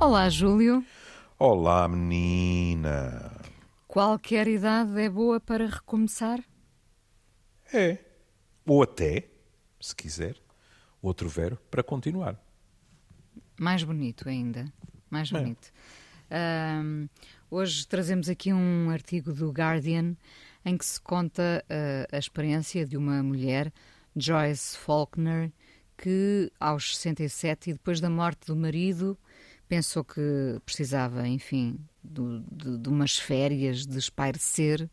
Olá, Júlio. Olá, menina. Qualquer idade é boa para recomeçar? É. Ou até, se quiser, outro verbo para continuar. Mais bonito ainda. Mais bonito. Ahm, hoje trazemos aqui um artigo do Guardian em que se conta ah, a experiência de uma mulher, Joyce Faulkner, que aos 67 e depois da morte do marido pensou que precisava, enfim, do- de, de umas férias, de espairecer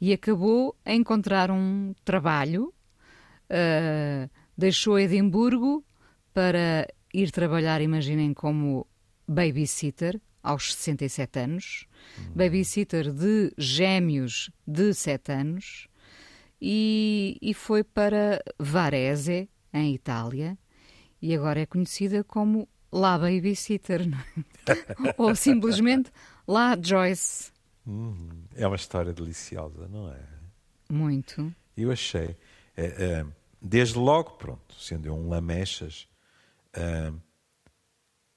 e acabou a encontrar um trabalho Uh, deixou Edimburgo para ir trabalhar, imaginem, como babysitter aos 67 anos, babysitter de gêmeos de 7 anos, e, e foi para Varese, em Itália, e agora é conhecida como La Babysitter, não é? ou simplesmente La Joyce. Hum, é uma história deliciosa, não é? Muito. Eu achei. eh, eh, desde logo, pronto, sendo eu um lamechas, eh,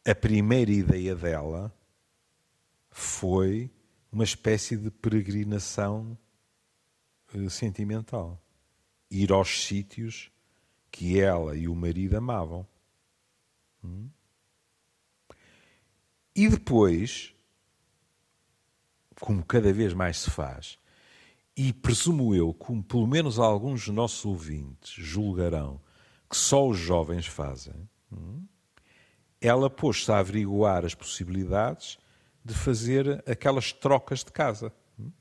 a primeira ideia dela foi uma espécie de peregrinação sentimental. Ir aos sítios que ela e o marido amavam. Hum? E depois, como cada vez mais se faz, e presumo eu, como pelo menos alguns dos nossos ouvintes julgarão que só os jovens fazem, hum, ela pôs-se a averiguar as possibilidades de fazer aquelas trocas de casa. hum.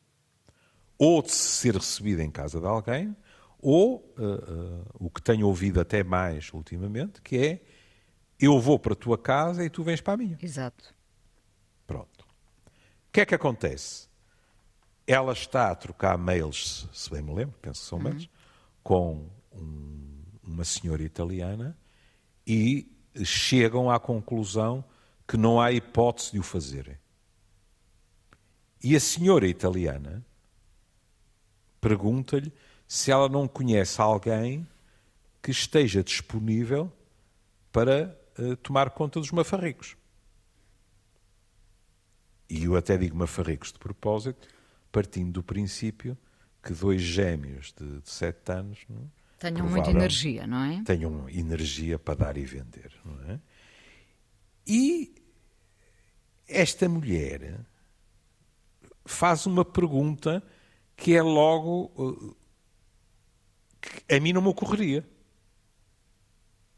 Ou de ser recebida em casa de alguém, ou ah, ah, o que tenho ouvido até mais ultimamente, que é eu vou para a tua casa e tu vens para a minha. Exato. Pronto. O que é que acontece? Ela está a trocar mails, se bem me lembro, penso que são mails, com um- uma senhora italiana e chegam à conclusão que não há hipótese de o fazerem. E a senhora italiana pergunta-lhe se ela não conhece alguém que esteja disponível para eh, tomar conta dos mafarricos. E eu até digo mafarricos de propósito, partindo do princípio que dois gêmeos de, de sete anos não é? Tenham muita energia, não é? tenham energia para dar e vender. Não é? E esta mulher faz uma pergunta que é logo uh, que a mim não me ocorreria.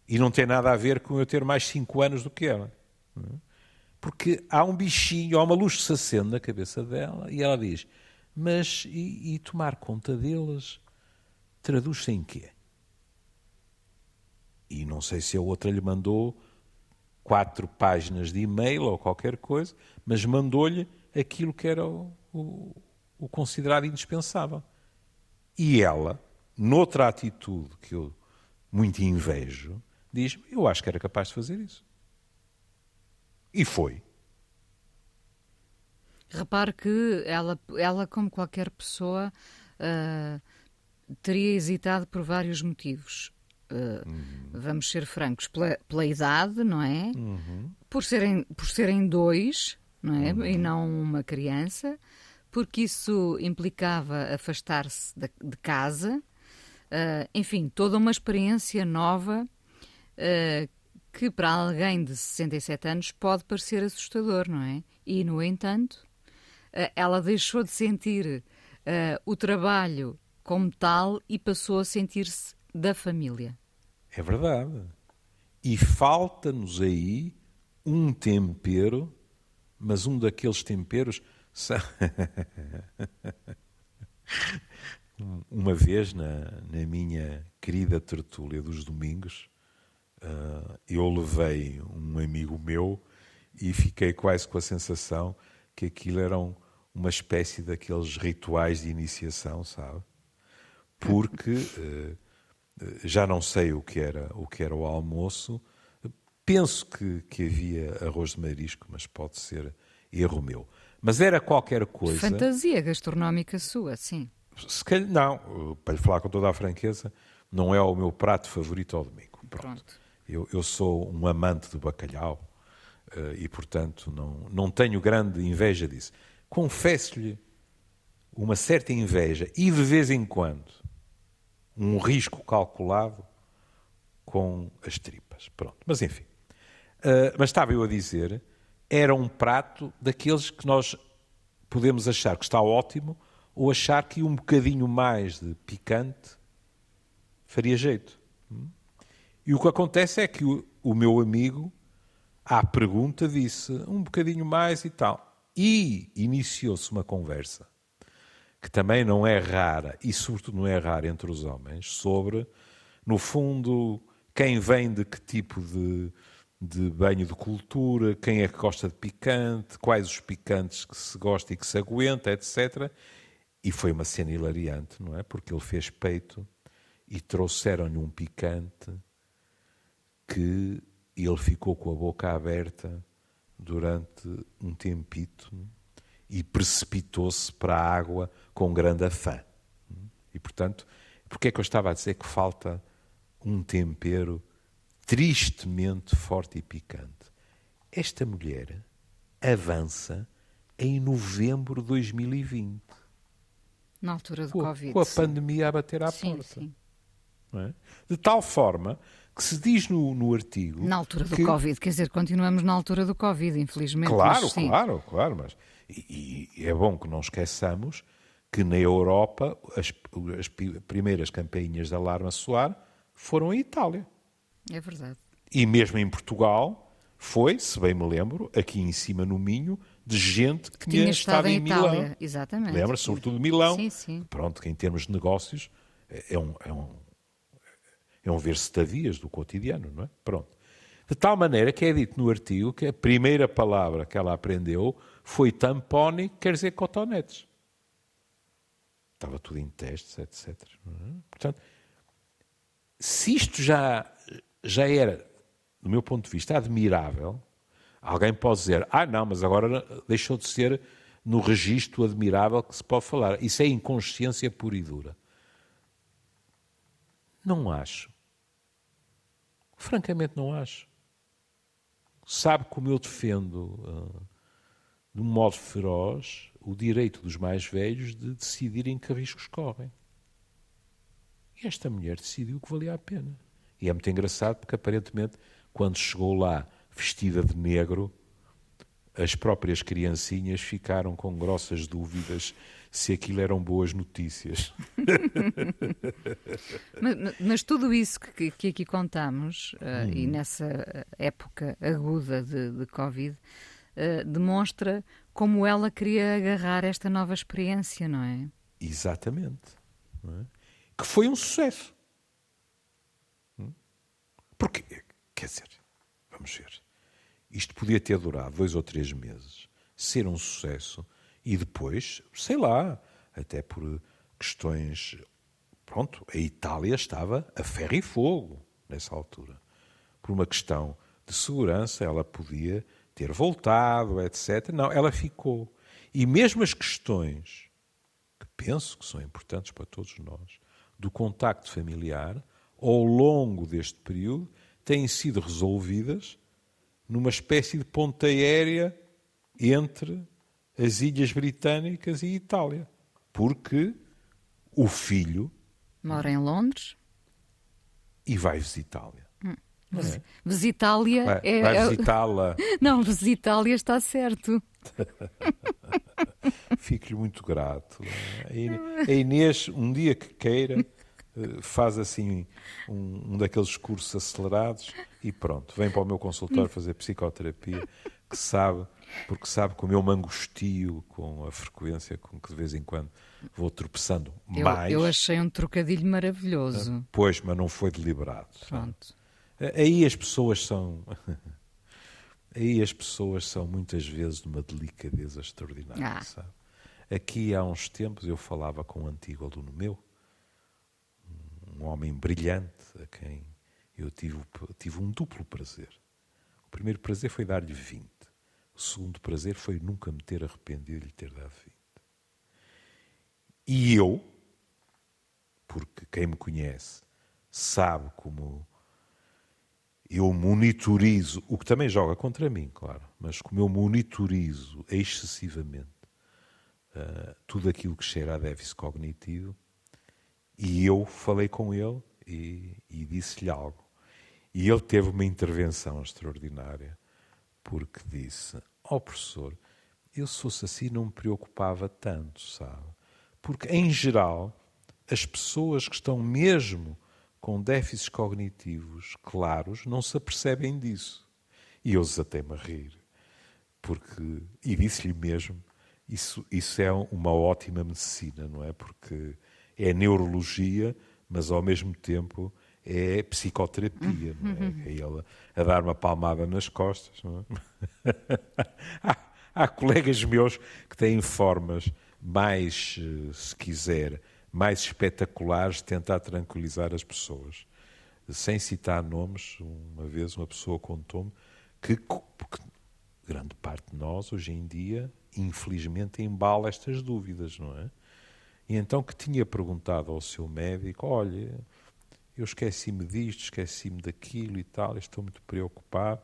E não tem nada a ver com eu ter mais cinco anos do que ela. não é? Porque há um bichinho, há uma luz que se acende na cabeça dela e ela diz: Mas e, e tomar conta deles traduz-se em quê? E não sei se a outra lhe mandou quatro páginas de e-mail ou qualquer coisa, mas mandou-lhe aquilo que era o, o- o considerado indispensável. E ela, noutra atitude que eu muito invejo, diz: Eu acho que era capaz de fazer isso. E foi. Repare que ela, ela como qualquer pessoa, ah, teria hesitado por vários motivos. Ah, Vamos ser francos, pela, pela idade, não é? Por, serem, por serem dois, não é? E não uma criança, porque isso implicava afastar-se da- de, casa. Ah, enfim, toda uma experiência nova que para alguém de 67 anos pode parecer assustador, não é? E, no entanto, eh, ela deixou de sentir eh, o trabalho como tal e passou a sentir-se da família. É verdade. E falta-nos aí um tempero, mas um daqueles temperos. Uma vez, na, na minha querida tertúlia dos domingos, eu levei um amigo meu e fiquei quase com a sensação que aquilo eram uma espécie daqueles rituais de iniciação, sabe? Porque eh, já não sei o que era o que era o almoço. Penso que, que havia arroz de marisco, mas pode ser erro meu. Mas era qualquer coisa. Fantasia gastronómica sua, sim. Se calhar, não, para lhe falar com toda a franqueza, não é o meu prato favorito ao domingo. Pronto. Pronto. Eu, eu sou um amante do bacalhau Uh, e, portanto, não, não tenho grande inveja disso. Confesso-lhe uma certa inveja e, de vez em quando, um risco calculado com as tripas. Pronto. Mas, enfim. Uh, mas estava eu a dizer, era um prato daqueles que nós podemos achar que está ótimo ou achar que um bocadinho mais de picante faria jeito. E o que acontece é que o, o meu amigo, à pergunta, disse um bocadinho mais e tal. E iniciou-se uma conversa que também não é rara, e sobretudo não é rara entre os homens, sobre, no fundo, quem vem de que tipo de, de banho de cultura, quem é que gosta de picante, quais os picantes que se gosta e que se aguenta, etc. E foi uma cena hilariante, não é? Porque ele fez peito e trouxeram-lhe um picante que ele ficou com a boca aberta durante um tempito e precipitou-se para a água com grande afã. E, portanto, porque é que eu estava a dizer que falta um tempero tristemente forte e picante? Esta mulher avança em novembro de 2020. Na altura do com, Covid. Com a pandemia a bater à sim, porta. Sim. É? De tal forma que se diz no, no artigo. Na altura do que... Covid, quer dizer, continuamos na altura do Covid, infelizmente. Claro, claro, claro, mas e, e, é bom que não esqueçamos que na Europa as, as primeiras campainhas de alarme a soar foram em Itália. É verdade. E mesmo em Portugal foi, se bem me lembro, aqui em cima no Minho, de gente que, que tinha, tinha estado, estado em Itália. Milão. Exatamente. Lembra, sobretudo Milão. Sim, sim. Pronto, que em termos de negócios é um, é um, é um ver-se-tavias do cotidiano, não é? Pronto. De tal maneira que é dito no artigo que a primeira palavra que ela aprendeu foi tampone, quer dizer cotonetes. Estava tudo em testes, etc. É? Portanto, se isto já, já era, do meu ponto de vista, admirável, alguém pode dizer, ah não, mas agora deixou de ser no registro admirável que se pode falar. Isso é inconsciência pura e dura. Não acho. Francamente, não acho. Sabe como eu defendo, uh, de um modo feroz, o direito dos mais velhos de decidirem que riscos correm. E esta mulher decidiu que valia a pena. E é muito engraçado porque, aparentemente, quando chegou lá vestida de negro, as próprias criancinhas ficaram com grossas dúvidas se aquilo eram boas notícias. mas, mas, tudo isso que, que aqui contamos, uh, hum. e nessa época aguda de, de Covid, uh, demonstra como ela queria agarrar esta nova experiência, não é? Exatamente. É? Que foi um sucesso. Hum? Porque, quer dizer, vamos ver, isto podia ter durado dois ou três meses, ser um sucesso e depois, sei lá, até por questões. Pronto, a Itália estava a ferro e fogo nessa altura. Por uma questão de segurança, ela podia ter voltado, etc. Não, ela ficou. E mesmo as questões, que penso que são importantes para todos nós, do contacto familiar, ao longo deste período, têm sido resolvidas numa espécie de ponta aérea entre as Ilhas Britânicas e Itália, porque o filho mora em Londres e vai visitá-la. Hum. É? Visitá-la vai, é. Vai é visitá-la. Não, visitá-la está certo. Fico-lhe muito grato. A Inês, um dia que queira, eh, faz assim um, um daqueles cursos acelerados e pronto, vem para o meu consultório fazer psicoterapia, que sabe porque sabe como eu me angustio com a frequência com que de vez em quando vou tropeçando eu, mais. Eu achei um trocadilho maravilhoso. Ah, pois, mas não foi deliberado. Pronto. Sabe? Aí as pessoas são. Aí as pessoas são muitas vezes de uma delicadeza extraordinária, ah. sabe? Aqui há uns tempos eu falava com um antigo aluno meu, um homem brilhante, a quem eu tive, tive um duplo prazer. O primeiro prazer foi dar-lhe 20. O segundo prazer foi nunca me ter arrependido de lhe ter dado 20. E eu, porque quem me conhece sabe como eu monitorizo, o que também joga contra mim, claro, mas como eu monitorizo excessivamente uh, tudo aquilo que cheira a déficit cognitivo, e eu falei com ele e, e disse-lhe algo. E ele teve uma intervenção extraordinária, porque disse: Ó oh, professor, eu se fosse assim não me preocupava tanto, sabe? Porque, em geral, as pessoas que estão mesmo com déficits cognitivos claros não se apercebem disso. E eu desatei-me a rir. Porque, e disse-lhe mesmo, isso, isso é uma ótima medicina, não é? Porque é neurologia, mas ao mesmo tempo é psicoterapia, não é? é ele a dar uma palmada nas costas. Não é? há, há colegas meus que têm formas mais, eh, se quiser, mais espetaculares de tentar tranquilizar as pessoas. Sem citar nomes, uma vez uma pessoa contou-me que, que grande parte de nós, hoje em dia, infelizmente, embala estas dúvidas, não é? E então que tinha perguntado ao seu médico: olha, eu esqueci-me disto, esqueci-me daquilo e tal, estou muito preocupado.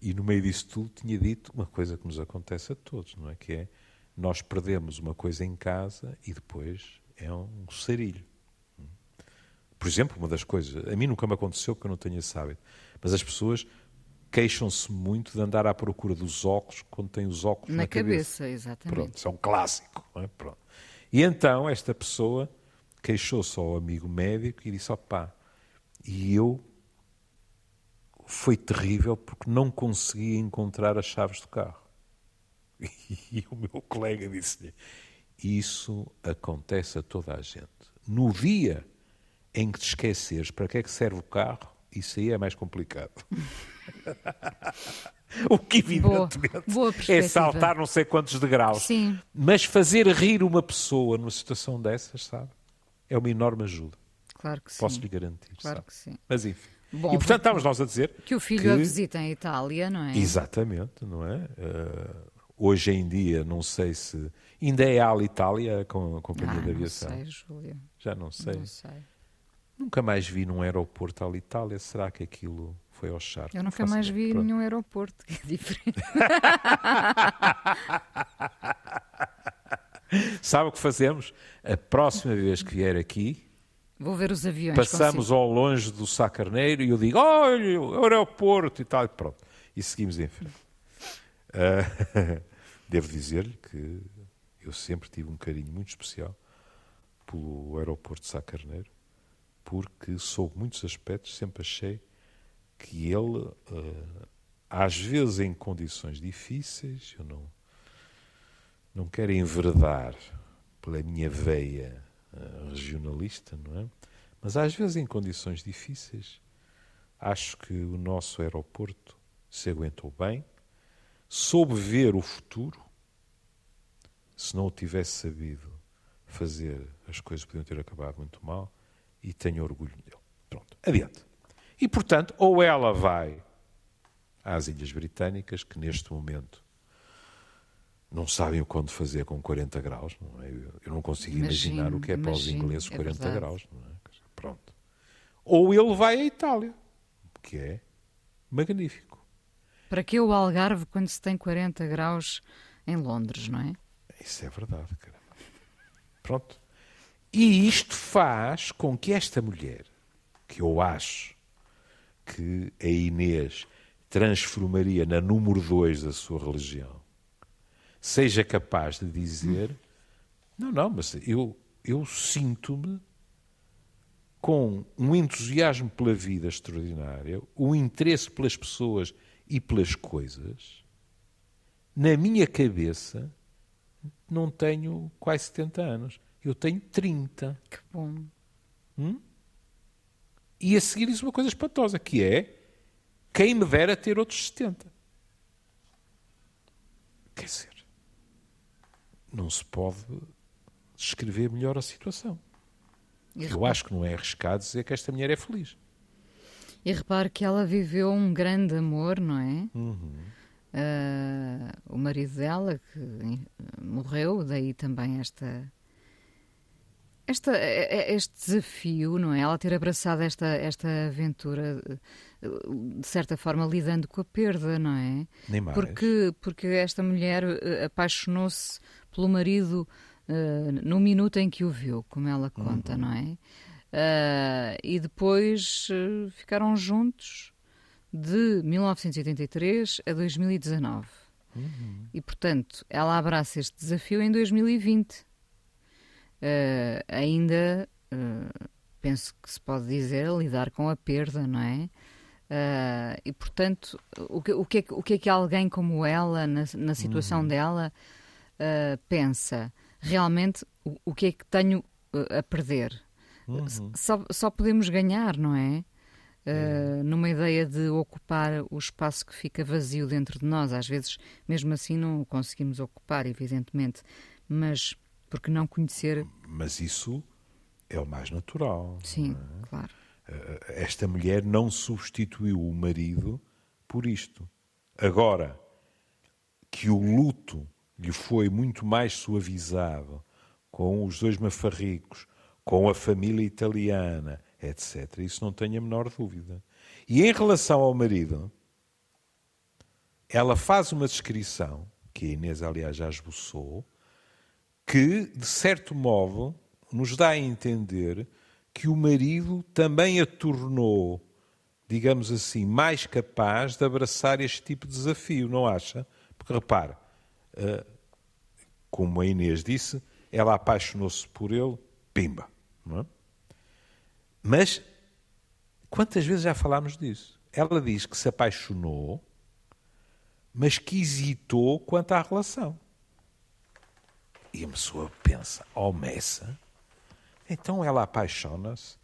E no meio disso tudo tinha dito uma coisa que nos acontece a todos, não é? Que é nós perdemos uma coisa em casa e depois é um sarilho. Por exemplo, uma das coisas, a mim nunca me aconteceu porque eu não tenho esse hábito, mas as pessoas queixam-se muito de andar à procura dos óculos quando têm os óculos na, na cabeça. cabeça. Exatamente. Pronto, isso é um clássico. É? Pronto. E então esta pessoa queixou-se ao amigo médico e disse: opá, e eu foi terrível porque não conseguia encontrar as chaves do carro. E o meu colega disse-lhe: Isso acontece a toda a gente. No dia em que te esqueceres para que é que serve o carro, isso aí é mais complicado. o que evidentemente boa, boa é saltar não sei quantos degraus. Sim. Mas fazer rir uma pessoa numa situação dessas, sabe? É uma enorme ajuda. Claro que sim. Posso lhe garantir. Claro sabe? que sim. Mas enfim. Bom, e portanto estamos nós a dizer que o filho que... a visita em Itália, não é? Exatamente, não é? Uh, hoje em dia, não sei se ainda é a Alitalia com a companhia ah, de aviação. Não sei, Júlia. Já não sei. Não sei. Nunca mais vi num aeroporto a Alitalia. Será que aquilo foi ao charco? Eu nunca mais vi Pronto. nenhum aeroporto, que é diferente. Sabe o que fazemos? A próxima vez que vier aqui, Vou ver os aviões. Passamos consigo. ao longe do Sá Carneiro e eu digo, olha, o aeroporto e tal, e pronto. E seguimos em frente. Uh, devo dizer-lhe que eu sempre tive um carinho muito especial pelo aeroporto de Sá Carneiro, porque sob muitos aspectos sempre achei que ele, uh, às vezes em condições difíceis, eu não, não quero enveredar pela minha veia regionalista, não é? Mas às vezes em condições difíceis, acho que o nosso aeroporto se aguentou bem, soube ver o futuro. Se não o tivesse sabido fazer, as coisas podiam ter acabado muito mal e tenho orgulho dele. Pronto, adiante. E, portanto, ou ela vai às Ilhas Britânicas, que neste momento não sabem o quando fazer com 40 graus. Não é? Eu não consigo imagino, imaginar o que é para os ingleses 40 é graus. Não é? Pronto. Ou ele vai à Itália, que é magnífico. Para que o Algarve quando se tem 40 graus em Londres, não é? Isso é verdade, caramba. Pronto. E isto faz com que esta mulher, que eu acho que a Inês transformaria na número dois da sua religião, seja capaz de dizer: hum. não, não, mas eu, eu sinto-me com um entusiasmo pela vida extraordinário, um interesse pelas pessoas e pelas coisas, na minha cabeça não tenho quase 70 anos. Eu tenho 30. Que bom. Hum? E a seguir diz uma coisa espantosa, que é quem me dera ter outros 70. Quer dizer, não se pode descrever melhor a situação. Eu acho que não é arriscado dizer que esta mulher é feliz. E repare que ela viveu um grande amor, não é? Uhum. Uh, o marido dela, que morreu, daí também esta Esta, é, é, este desafio, não é? Ela ter abraçado esta, esta aventura, de certa forma, lidando com a perda, não é? Nem mais. Porque, porque esta mulher eh, apaixonou-se pelo marido uh, no minuto em que o viu, como ela conta, uhum. não é? Uh, e depois uh, ficaram juntos de 1983 a 2019. Uhum. E, portanto, ela abraça este desafio em 2020. Uh, ainda, uh, penso que se pode dizer, lidar com a perda, não é? Uh, e, portanto, o que, o, que é, o que é que alguém como ela, na, na situação uhum. dela, pensa? Realmente, o, o, que é que tenho a perder? Uhum. Só, só podemos ganhar, não é? Uh, numa ideia de ocupar o espaço que fica vazio dentro de nós. Às vezes, mesmo assim, não o conseguimos ocupar, evidentemente, mas porque não conhecer. Mas isso é o mais natural. Sim, é? claro. Uh, esta mulher não substituiu o marido por isto. Agora que o luto lhe foi muito mais suavizado com os dois mafarricos, com a família italiana, etc. Isso não tenho a menor dúvida. E em relação ao marido, ela faz uma descrição, que a Inês, aliás, já esboçou, que, de certo modo, nos dá a entender que o marido também a tornou, digamos assim, mais capaz de abraçar este tipo de desafio, não acha? Porque repare, eh, como a Inês disse, ela apaixonou-se por ele, pimba. É? Mas quantas vezes já falámos disso? Ela diz que se apaixonou, mas que hesitou quanto à relação. E a pessoa pensa, oh Messa, então ela apaixona-se,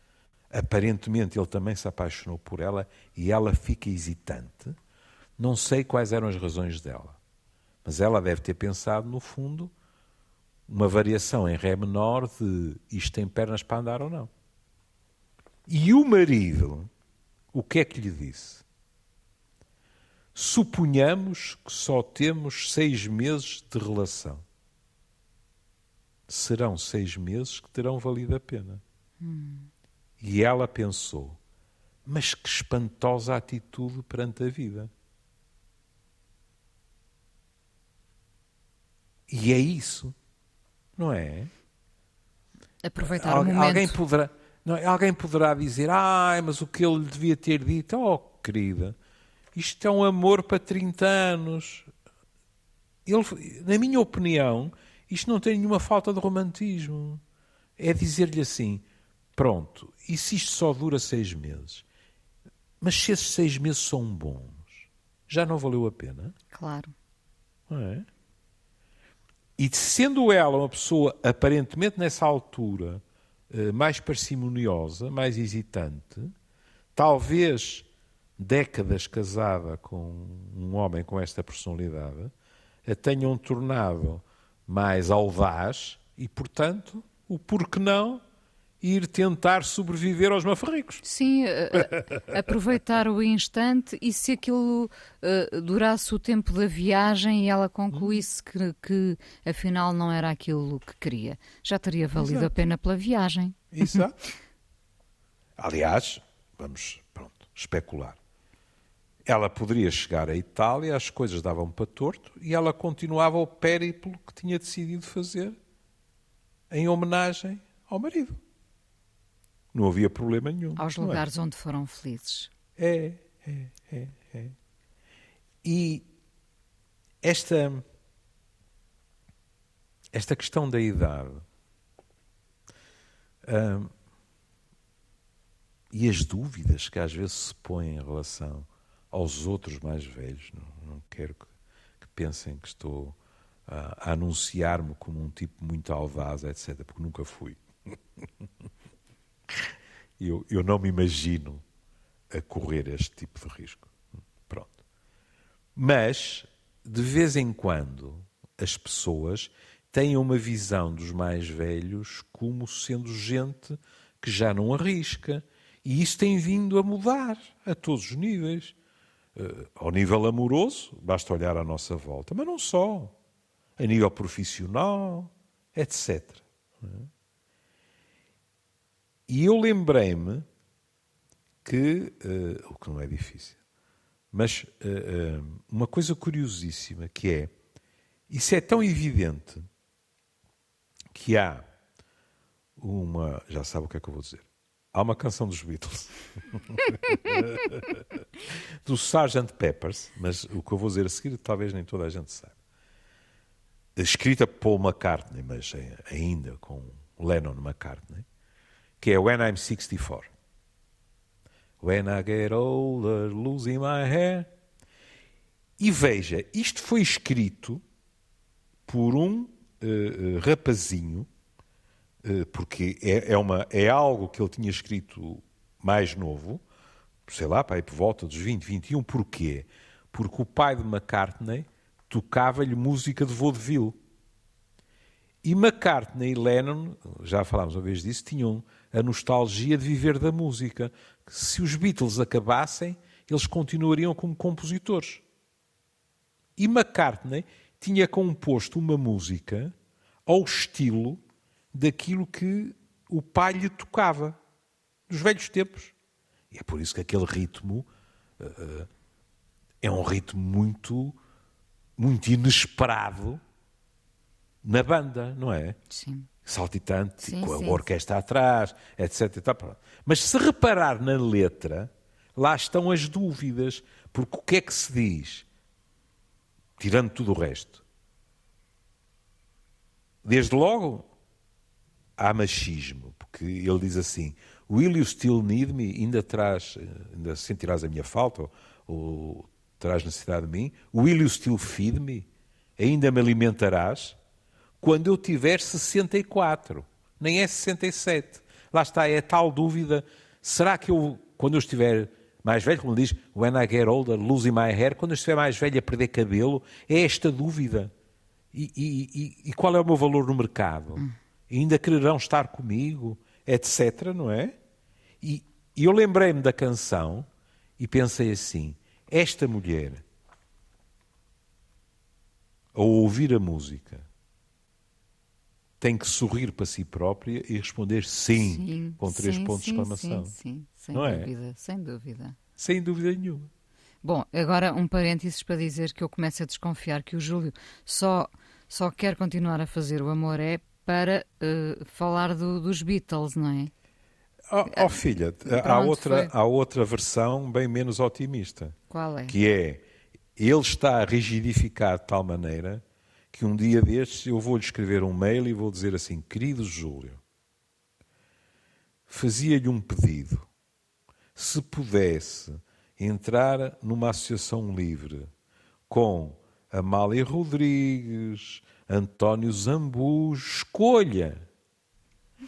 aparentemente ele também se apaixonou por ela e ela fica hesitante. Não sei quais eram as razões dela, mas ela deve ter pensado, no fundo, uma variação em Ré menor de isto tem pernas para andar ou não. E o marido, o que é que lhe disse? Suponhamos que só temos seis meses de relação. Serão seis meses que terão valido a pena. Hum. E ela pensou: mas que espantosa atitude perante a vida. E é isso, não é? Aproveitar Al o momento. Alguém poderá, não, é? alguém poderá dizer, ah, mas o que ele lhe devia ter dito, oh, querida, isto é um amor para 30 anos. Ele, na minha opinião, isto não tem nenhuma falta de romantismo. É dizer-lhe assim, pronto, e se isto só dura seis meses? Mas se esses seis meses são bons, já não valeu a pena? Claro. Não é? E sendo ela uma pessoa aparentemente nessa altura eh, mais parcimoniosa, mais hesitante, talvez décadas casada com um homem com esta personalidade, a tenham tornado mais audaz e, portanto, o porquê não ir tentar sobreviver aos mafarricos. Sim, aproveitar o instante e se aquilo uh, durasse o tempo da viagem e ela concluísse que, que, afinal não era aquilo que queria, já teria valido Exato. a pena pela viagem. Exato. Aliás, vamos pronto, especular. Ela poderia chegar à Itália, as coisas davam para torto e ela continuava o périplo que tinha decidido fazer em homenagem ao marido. Não havia problema nenhum. Aos é? lugares é? onde foram felizes. É, é, é, é. E esta, esta questão da idade hum, e as dúvidas que às vezes se põem em relação aos outros mais velhos, não, não quero que, que, pensem que estou a, a anunciar-me como um tipo muito audaz, etc., porque nunca fui. eu, eu não me imagino a correr este tipo de risco. Pronto. Mas, de vez em quando, as pessoas têm uma visão dos mais velhos como sendo gente que já não arrisca. E isso tem vindo a mudar a todos os níveis. Uh, ao nível amoroso, basta olhar à nossa volta, mas não só. A nível profissional, etc. E eu lembrei-me que, uh, o que não é difícil, mas uh, uma coisa curiosíssima que é, isso é tão evidente que há uma, já sabe o que é que eu vou dizer, há uma canção dos Beatles, do Sgt. Peppers, mas o que eu vou dizer a seguir talvez nem toda a gente saiba, escrita por McCartney, mas ainda com Lennon McCartney, que é When I'm 64. When I get older, losing my hair. E veja, isto foi escrito por um uh, rapazinho, uh, porque é, é, uma, é algo que ele tinha escrito mais novo, sei lá, para por volta dos 20, 21. Porquê? Porque o pai de McCartney tocava-lhe música de vaudeville. E McCartney e Lennon, já falámos uma vez disso, tinham a nostalgia de viver da música. Se os Beatles acabassem, eles continuariam como compositores. E McCartney tinha composto uma música ao estilo daquilo que o pai lhe tocava, dos velhos tempos. E é por isso que aquele ritmo uh, é um ritmo muito, muito inesperado na banda, não é? Sim saltitante, sim, com a sim, orquestra sim. atrás, etc. Mas se reparar na letra, lá estão as dúvidas, porque o que é que se diz? Tirando tudo o resto. Desde logo, há machismo, porque ele diz assim: Will you still need me? Ainda, traz, ainda sentirás a minha falta? Ou, ou terás necessidade de mim? Will you still feed me? Ainda me alimentarás? quando eu tiver 64, nem é 67. Lá está, é tal dúvida. Será que eu, quando eu estiver mais velho, como diz, when I get older, losing my hair, quando eu estiver mais velho a perder cabelo, é esta dúvida. E, e, e, e qual é o meu valor no mercado? Hum. Ainda quererão estar comigo, etc., não é? E, eu lembrei-me da canção e pensei assim: esta mulher, ao ouvir a música, tem que sorrir para si própria e responder sim, sim com três sim, pontos de exclamação. Sim, sim, sem Não é? dúvida, sem dúvida. Sem dúvida nenhuma. Bom, agora um parênteses para dizer que eu começo a desconfiar que o Júlio só, só quer continuar a fazer o amor é para uh, falar do, dos Beatles, não é? Oh, oh filha, Pronto, há, outra, há outra versão bem menos otimista. Qual é? Que é, ele está rigidificado de tal maneira que um dia destes eu vou-lhe escrever um mail e vou dizer assim: Querido Júlio, fazia-lhe um pedido. Se pudesse entrar numa associação livre com Amália Rodrigues, António Zambu, escolha.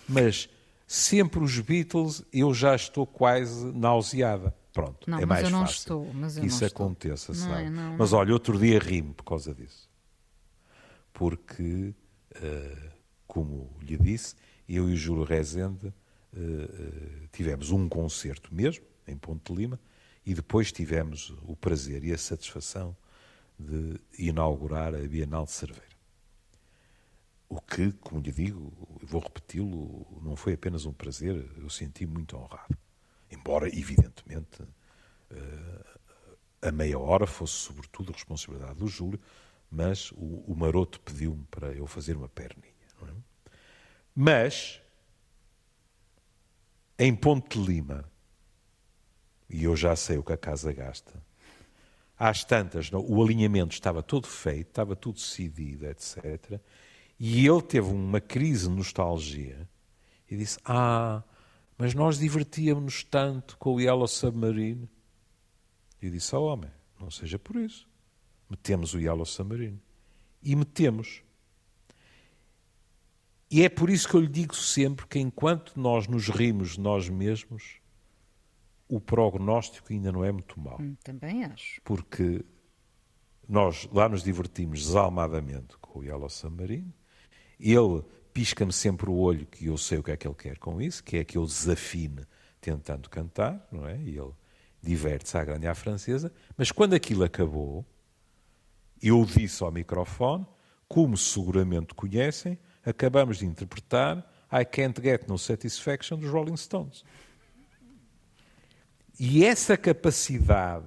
Mas sempre os Beatles, eu já estou quase nauseada. Pronto, não, é mais fácil estou, que isso aconteça, não sabe? É, não, mas olha, outro dia rimo por causa disso porque, uh, como lhe disse, eu e o Júlio Rezende uh, tivemos um concerto mesmo, em Ponte de Lima, e depois tivemos o prazer e a satisfação de inaugurar a Bienal de Cerveira. O que, como lhe digo, vou repeti-lo, não foi apenas um prazer, eu senti muito honrado. Embora, evidentemente, a meia hora fosse sobretudo responsabilidade do Júlio, mas o, o maroto pediu-me para eu fazer uma perninha. É? Mas, em Ponte de Lima, e eu já sei o que a casa gasta, às tantas, o alinhamento estava todo feito, estava tudo decidido, etc. E ele teve uma crise de nostalgia e disse: Ah, mas nós divertíamos-nos tanto com o Yellow Submarine. E disse: Oh, homem, não seja por isso metemos o Yellow Submarine. E metemos. E é por isso que eu lhe digo sempre que enquanto nós nos rimos de nós mesmos, o prognóstico ainda não é muito mau. Hum, também acho. Porque nós lá nos divertimos desalmadamente com o Yellow Submarine. Ele pisca-me sempre o olho que eu sei o que é que ele quer com isso, que é que eu desafine tentando cantar, não é? E ele diverte-se à grande à francesa. Mas quando aquilo acabou, eu disse ao microfone, como seguramente conhecem, acabamos de interpretar I Can't Get No Satisfaction dos Rolling Stones. E essa capacidade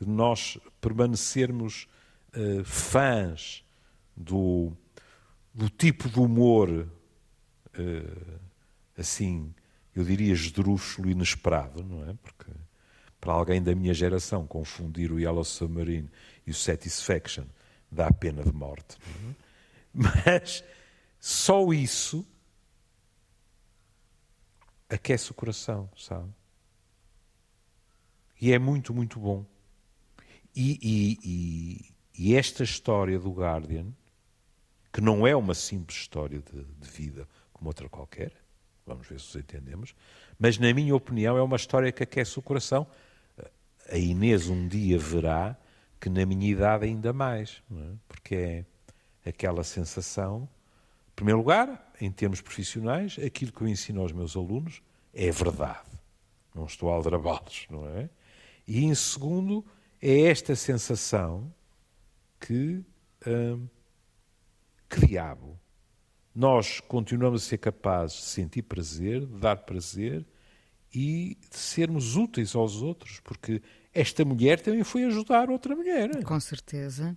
de nós permanecermos uh, fãs do, do tipo de humor uh, assim, eu diria esdrúxulo, inesperado, não é? Porque para alguém da minha geração confundir o Yellow Submarine e o Satisfaction dá pena de morte. É? Mas só isso aquece o coração, sabe? E é muito, muito bom. E, e, e, e, esta história do Guardian, que não é uma simples história de, de vida como outra qualquer, vamos ver se os entendemos, mas na minha opinião é uma história que aquece o coração. A Inês um dia verá que na minha idade ainda mais, é? porque é aquela sensação, em primeiro lugar, em termos profissionais, aquilo que eu ensino aos meus alunos é verdade. Não estou a aldrabá-los, não é? E em segundo, é esta sensação que, hum, que diabo, nós continuamos a ser capazes de sentir prazer, de dar prazer e de sermos úteis aos outros, porque esta mulher também foi ajudar outra mulher. Com certeza.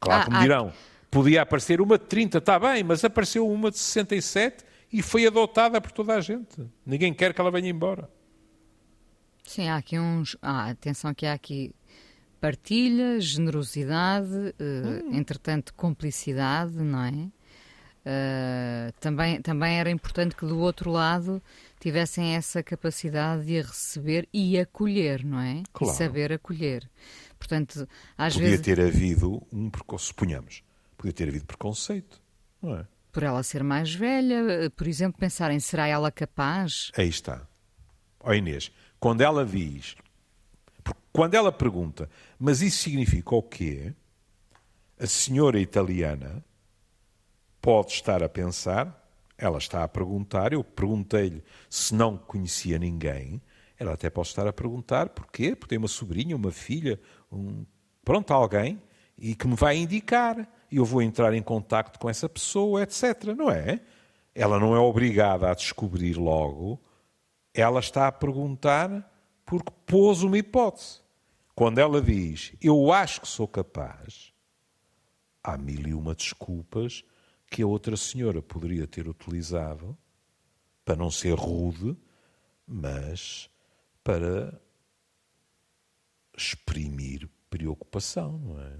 Claro que me dirão, podia aparecer uma de 30, está bem, mas apareceu uma de 67 e foi adotada por toda a gente. Ninguém quer que ela venha embora. Sim, há aqui uns. Ah, atenção que há aqui partilha, generosidade, hum. entretanto, cumplicidade, não é? Uh, também, também era importante que do outro lado tivessem essa capacidade de a receber e acolher, não é? Claro. E saber acolher. Portanto, às Podia vezes... ter havido um preconceito, suponhamos, podia ter havido preconceito, não é? Por ela ser mais velha, por exemplo, pensarem, será ela capaz? Aí está. Ó oh Inês, quando ela diz, quando ela pergunta, mas isso significa o quê? A senhora italiana pode estar a pensar, ela está a perguntar, eu perguntei-lhe se não conhecia ninguém, ela até pode estar a perguntar porquê, porque tem uma sobrinha, uma filha, um, pronto, alguém, e que me vai indicar, e eu vou entrar em contacto com essa pessoa, etc. Não é? Ela não é obrigada a descobrir logo, ela está a perguntar porque pôs uma hipótese. Quando ela diz, eu acho que sou capaz, há mil e uma desculpas que a outra senhora poderia ter utilizado para não ser rude, mas para exprimir preocupação, não é?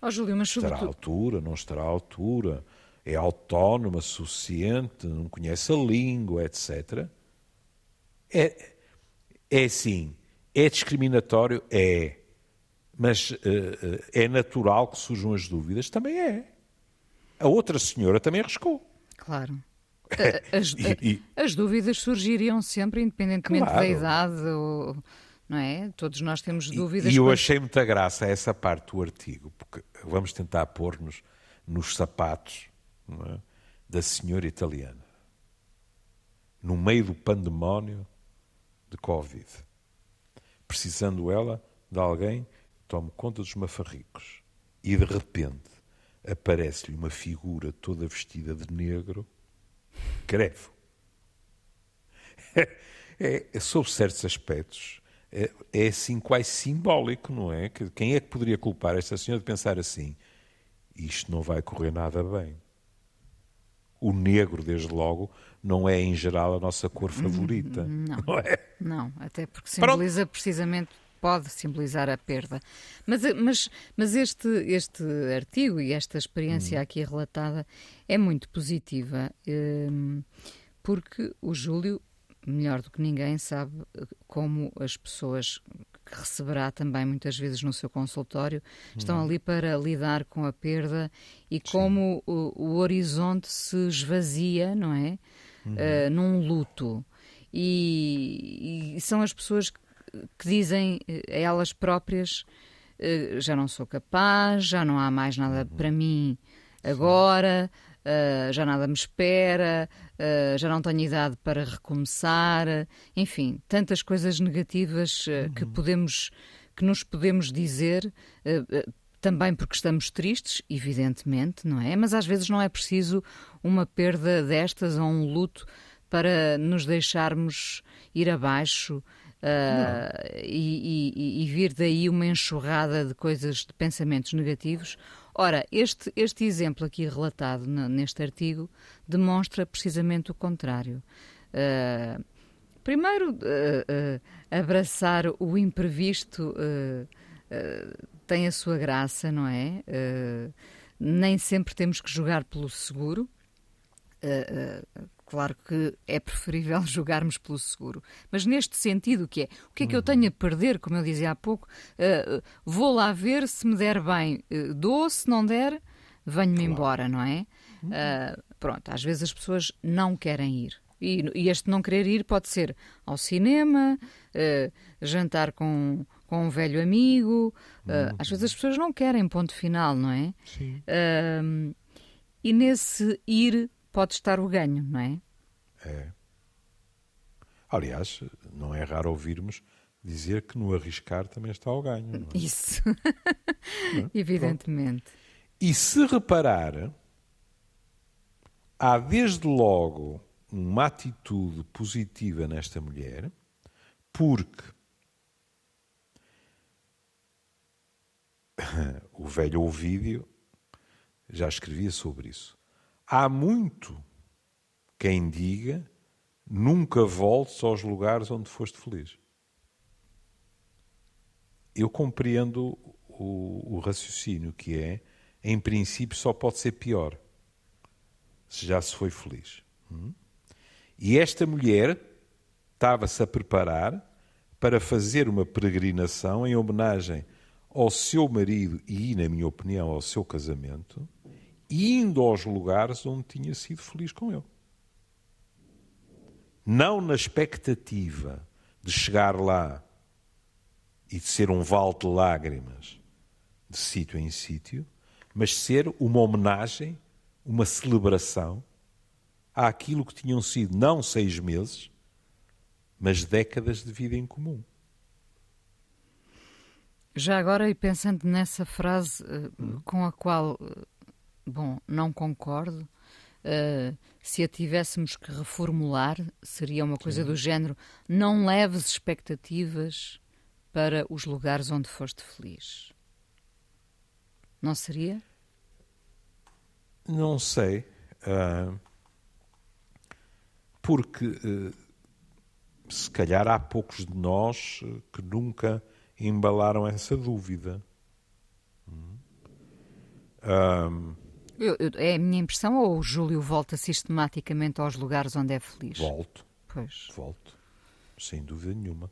Oh, Júlio, mas estará à altura, não estará à altura, é autónoma, suficiente, não conhece a língua, etc. É, é assim, é discriminatório? É. Mas uh, é natural que surjam as dúvidas? Também é. A outra senhora também arriscou. Claro. As, e, as dúvidas surgiriam sempre, independentemente claro. da idade, ou, não é? Todos nós temos dúvidas. E, e eu achei muita graça essa parte do artigo, porque vamos tentar pôr-nos nos sapatos é? da senhora italiana, no meio do pandemónio de Covid, precisando ela de alguém que tome conta dos mafarricos. E de repente aparece-lhe uma figura toda vestida de negro, crevo. É, é, sob certos aspectos, é, é, assim quase simbólico, não é? Que, quem é que poderia culpar esta senhora de pensar assim? Isto não vai correr nada bem. O negro, desde logo, não é em geral a nossa cor favorita. Não, não é? Não, até porque simboliza Pronto. precisamente pode simbolizar a perda. Mas, mas, mas este, este artigo e esta experiência hum. aqui relatada é muito positiva, hum, porque o Júlio, melhor do que ninguém, sabe como as pessoas que receberá também muitas vezes no seu consultório estão hum. ali para lidar com a perda e como o, o, horizonte se esvazia, não é? Uh, num luto. E, e, são as pessoas que que dizem eh, a elas próprias eh, já não sou capaz, já não há mais nada uhum. para mim agora, uh, já nada me espera, uh, já não tenho idade para recomeçar, enfim, tantas coisas negativas uhum. que podemos que nos podemos dizer também porque estamos tristes, evidentemente, não é? Mas às vezes não é preciso uma perda destas ou um luto para nos deixarmos ir abaixo uh, e, e, e, vir daí uma enxurrada de coisas, de pensamentos negativos. Ora, este, este exemplo aqui relatado neste artigo demonstra precisamente o contrário. Uh, primeiro, uh, abraçar o imprevisto tem a sua graça, não é? nem sempre temos que jogar pelo seguro. Uh, Claro que é preferível jogarmos pelo seguro. Mas neste sentido, que é? O que é que eu tenho a perder, como eu dizia há pouco? Uh, vou lá ver se me der bem, uh, dou, se não der, venho-me claro. embora, não é? Uh, pronto, às vezes as pessoas não querem ir. E, e, este não querer ir pode ser ao cinema, jantar com, com um velho amigo. Uhum. Às vezes as pessoas não querem ponto final, não é? Sim. e nesse ir pode estar o ganho, não é? É. Aliás, não é raro ouvirmos dizer que no arriscar também está o ganho. É? Isso. É? Evidentemente. Pronto. E se reparar, há desde logo uma atitude positiva nesta mulher, porque o velho Ovídio já escrevia sobre isso. Há muito quem diga nunca voltes aos lugares onde foste feliz. Eu compreendo o, o, raciocínio que é, em princípio, só pode ser pior se já se foi feliz. Hum? E esta mulher estava-se a preparar para fazer uma peregrinação em homenagem ao seu marido e, na minha opinião, ao seu casamento indo aos lugares onde tinha sido feliz com ele. Não na expectativa de chegar lá e de ser um vale de lágrimas de sítio em sítio, mas ser uma homenagem, uma celebração àquilo que tinham sido não seis meses, mas décadas de vida em comum. Já agora, e pensando nessa frase uh, com a qual uh, Bom, não concordo. Uh, se a tivéssemos que reformular, seria uma coisa Sim. do género: não leves expectativas para os lugares onde foste feliz. Não seria? Não sei. Uh, porque uh, se calhar há poucos de nós que nunca embalaram essa dúvida. Um, eu, eu, é a minha impressão ou o Júlio volta sistematicamente aos lugares onde é feliz? Volto. Pois. Volto. Sem dúvida nenhuma.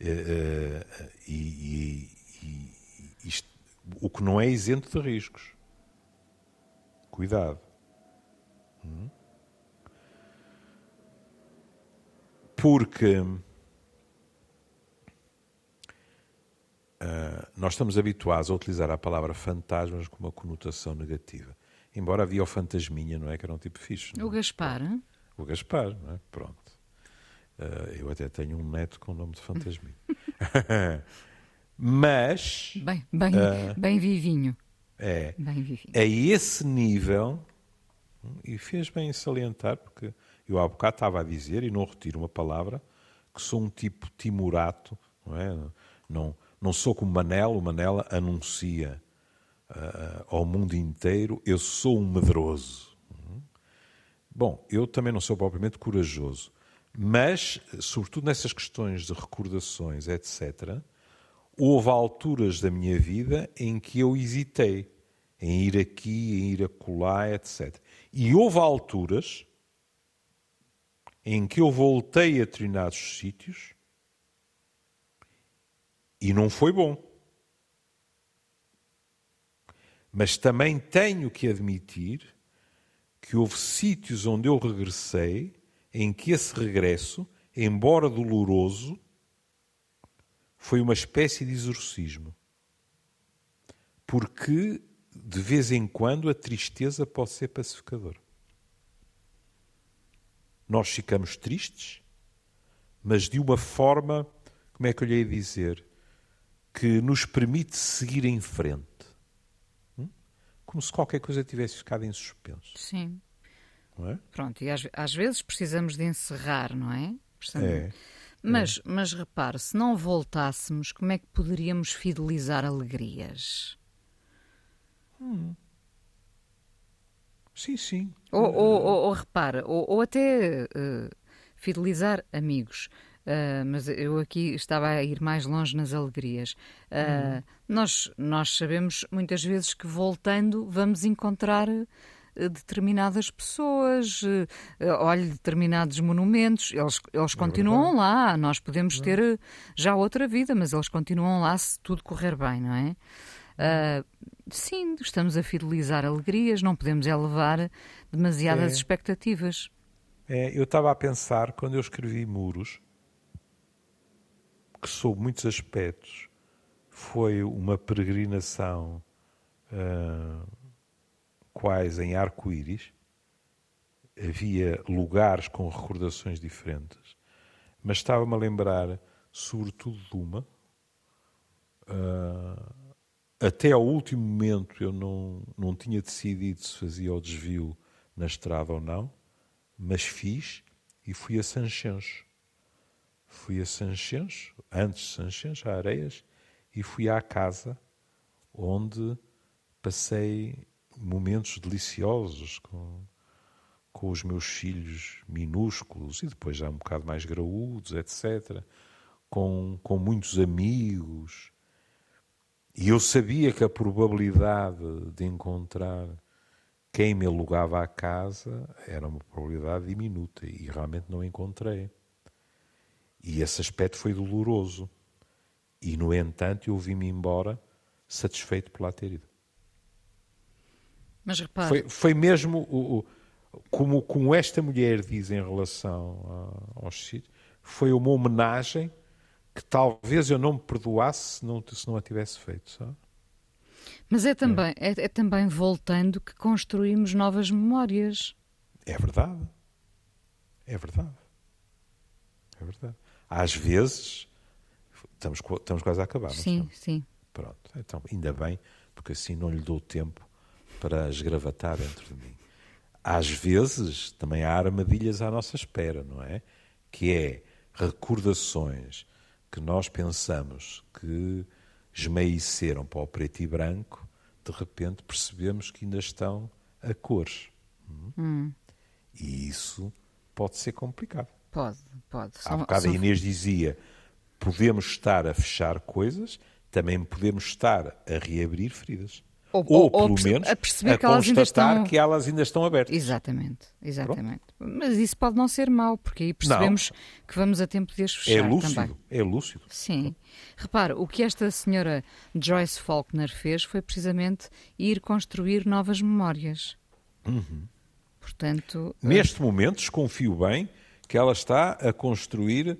É, é, e, e, e isto, o que não é isento de riscos. Cuidado. Hum? Porque uh, nós estamos habituados a utilizar a palavra fantasmas com uma conotação negativa. Embora havia o Fantasminha, não é? Que era um tipo fixe. O Gaspar? Hein? O Gaspar, não é? Pronto. Uh, eu até tenho um neto com o nome de Fantasminha. Mas. Bem, bem, uh, bem vivinho. É. Bem vivinho. A esse nível, e fez bem em salientar, porque eu há bocado estava a dizer, e não retiro uma palavra, que sou um tipo timorato, não é? Não, não sou como Manel, o Manela anuncia uh, ao mundo inteiro, eu sou um medroso. Bom, eu também não sou propriamente corajoso, mas, sobretudo nessas questões de recordações, etc., houve alturas da minha vida em que eu hesitei em ir aqui, em ir acolá, etc. E houve alturas em que eu voltei a determinados sítios e não foi bom. Mas também tenho que admitir que houve sítios onde eu regressei em que esse regresso, embora doloroso, foi uma espécie de exorcismo. Porque, de vez em quando, a tristeza pode ser pacificadora. Nós ficamos tristes, mas de uma forma, como é que eu lhe ia dizer, que nos permite seguir em frente como se qualquer coisa tivesse ficado em suspenso. Sim. Não é? Pronto, e às, às vezes precisamos de encerrar, não é? Precisamos... É. Mas, mas repare, se não voltássemos, como é que poderíamos fidelizar alegrias? Sim, sim. Ou, ou, ou, ou repara, ou, ou até eh, fidelizar amigos. Uh, mas eu aqui estava a ir mais longe nas alegrias. Uh, nós, nós sabemos muitas vezes que voltando vamos encontrar uh, determinadas pessoas, olhe, determinados monumentos, eles, eles continuam lá. Nós podemos ter uh, já outra vida, mas eles continuam lá se tudo correr bem, não é? Uh, sim, estamos a fidelizar alegrias, não podemos elevar demasiadas É. expectativas. É, eu estava a pensar, quando eu escrevi Muros, que sob muitos aspectos foi uma peregrinação ah, quase em arco-íris. Havia lugares com recordações diferentes, mas estava-me a lembrar, sobretudo, de uma. ah, até ao último momento eu não, não tinha decidido se fazia o desvio na estrada ou não, mas fiz e fui a Sanchens. Fui a Sanchens, antes Sanchens, a Areias, e fui à casa onde passei momentos deliciosos com, com os meus filhos minúsculos e depois já um bocado mais graúdos, etc. Com, com muitos amigos. E eu sabia que a probabilidade de encontrar quem me alugava a casa era uma probabilidade diminuta e realmente não encontrei. E esse aspecto foi doloroso. E, no entanto, eu vim-me embora satisfeito por lá ter ido. Mas repare, Foi, foi mesmo o, o- como, como esta mulher diz em relação a- aos sítios, foi uma homenagem que talvez eu não me perdoasse se não, se não a tivesse feito. Sabe? mas é também, é, é também voltando que construímos novas memórias. É verdade. É verdade. É verdade. Às vezes, estamos, estamos quase a acabar, Sim, estamos? sim. Pronto. Então, ainda bem, porque assim não lhe dou tempo para esgravatar dentro de mim. Às vezes, também há armadilhas à nossa espera, não é? Que é recordações que nós pensamos que esmaeceram para o preto e branco, de repente percebemos que ainda estão a cores. Hum? E isso pode ser complicado. Pode, pode. Há São- bocado são- a Inês dizia: podemos estar a fechar coisas, também podemos estar a reabrir feridas. Ou- Ou, ou- pelo menos, a perceber a que elas ainda constatar estão- que elas ainda estão abertas. Exatamente, exatamente. Mas isso pode não ser mau, porque aí percebemos que vamos a tempo de as fechar É lúcido, também. é lúcido. Sim. Repara, o que esta senhora Joyce Faulkner fez foi precisamente ir construir novas memórias. Portanto, Neste momento, desconfio bem que ela está a construir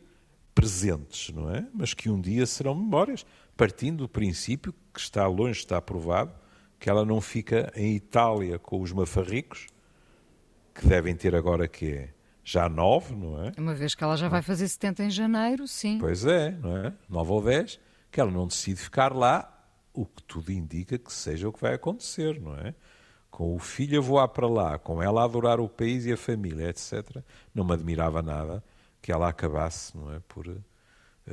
presentes, não é? Mas que um dia serão memórias, partindo do princípio que está longe, está provado, que ela não fica em Itália com os mafarricos, que devem ter agora que é já nove, não é? uma vez que ela já vai fazer 70 em janeiro, sim. Pois é, não é? Nove ou dez, que ela não decide ficar lá, o que tudo indica que seja o que vai acontecer, não é? Com o filho a voar para lá, com ela a adorar o país e a família, etc., não me admirava nada que ela acabasse, não é? Por eh,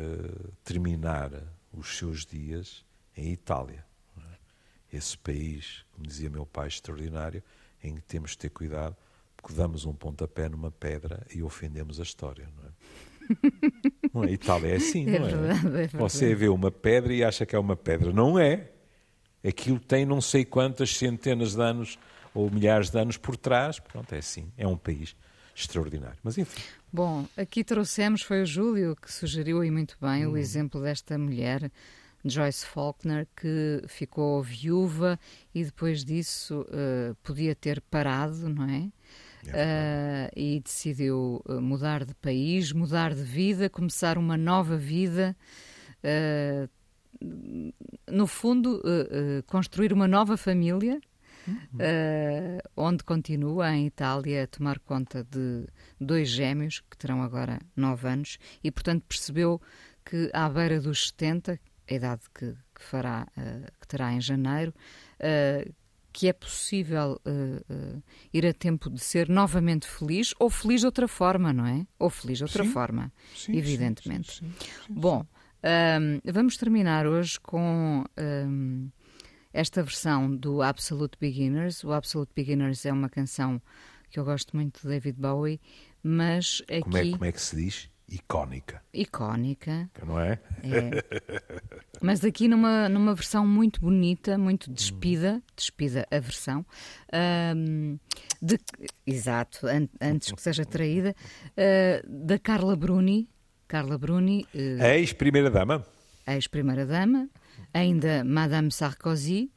terminar os seus dias em Itália. é? Esse país, como dizia meu pai, extraordinário, em que temos de ter cuidado, porque damos um pontapé numa pedra e ofendemos a história, não é? Não é? Itália é assim, É não é? verdade, é verdade. Você vê uma pedra e acha que é uma pedra. Não é. Aquilo tem não sei quantas centenas de anos ou milhares de anos por trás. Pronto, é assim. É um país extraordinário. Mas enfim, Bom, aqui trouxemos, foi o Júlio que sugeriu aí muito bem Hum. o exemplo desta mulher, Joyce Faulkner, que ficou viúva e depois disso eh, podia ter parado, não é? Eh, e decidiu eh, mudar de país, mudar de vida, começar uma nova vida. eh, no fundo, eh, eh, construir uma nova família, eh, onde continua em Itália a tomar conta de dois gêmeos, que terão agora nove anos, e portanto percebeu que à beira dos 70, a idade que, que fará, que terá em janeiro, que é possível uh, uh, ir a tempo de ser novamente feliz ou feliz de outra forma, não é? Ou feliz de outra sim. forma, Sim, evidentemente. sim, Bom, um, vamos terminar hoje com um, esta versão do Absolute Beginners. O Absolute Beginners é uma canção que eu gosto muito de David Bowie, mas aqui. Como é, como é que se diz? Icónica, Icónica, não é? é. Mas aqui numa, numa versão muito bonita, muito despida, despida a versão, ahm, de, exato, an- antes que seja traída, ah, da Carla Bruni, Carla Bruni, eh, Ex-primeira-dama. ex-primeira-dama, ainda Madame Sarkozy,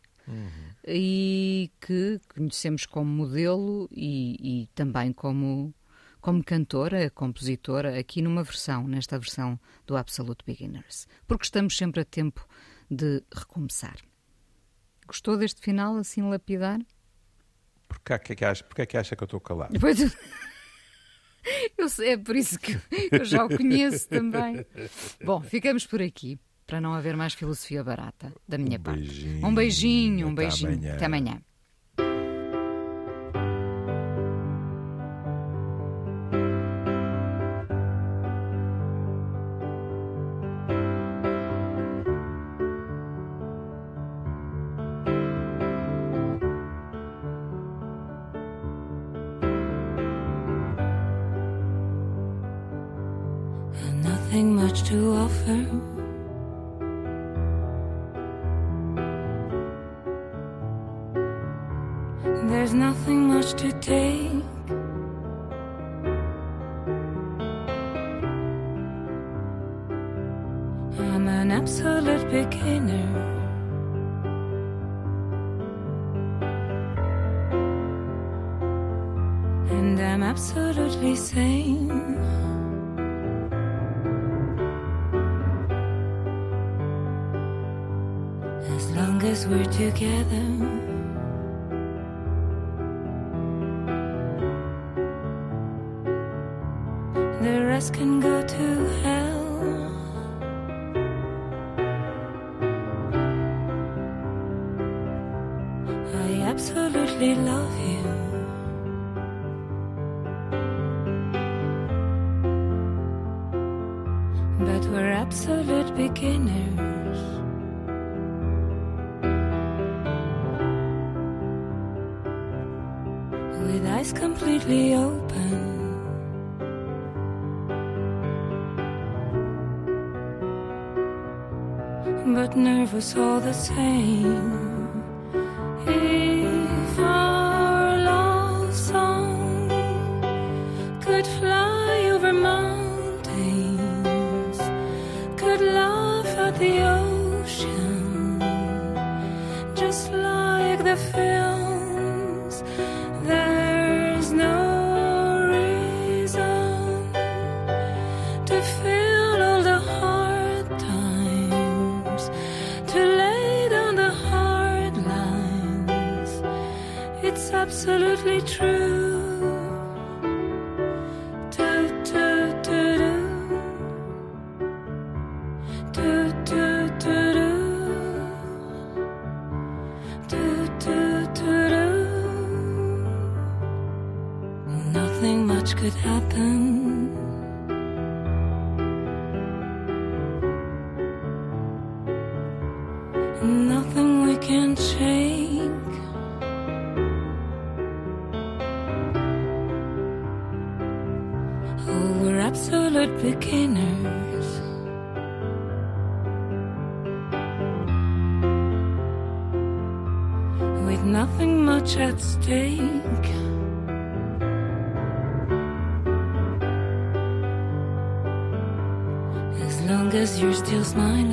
e que conhecemos como modelo e, e também como, como cantora, compositora, aqui numa versão, nesta versão do Absolute Beginners. Porque estamos sempre a tempo de recomeçar. Gostou deste final assim lapidar? Porquê é que acha, porquê é que acha que eu estou calado? Depois eu... sei, é por isso que eu já o conheço também. Bom, ficamos por aqui, para não haver mais filosofia barata da minha Um parte. beijinho, Um beijinho, um até beijinho. amanhã. Até amanhã. Can go to hell. I absolutely love you. The same. Nothing much could happen. Nothing we can shake. Oh, we're absolute beginners. With nothing much at stake. As you're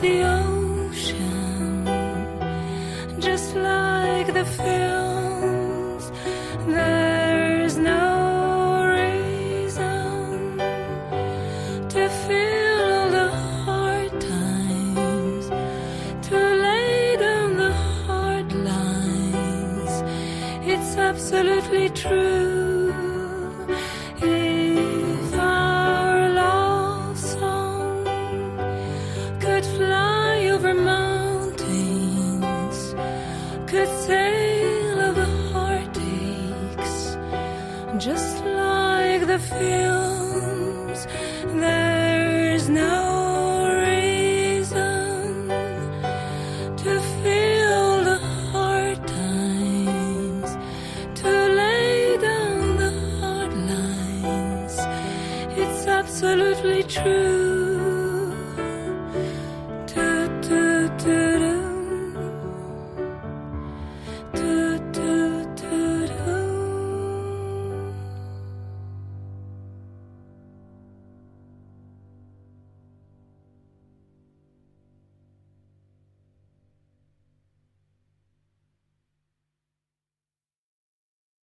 the old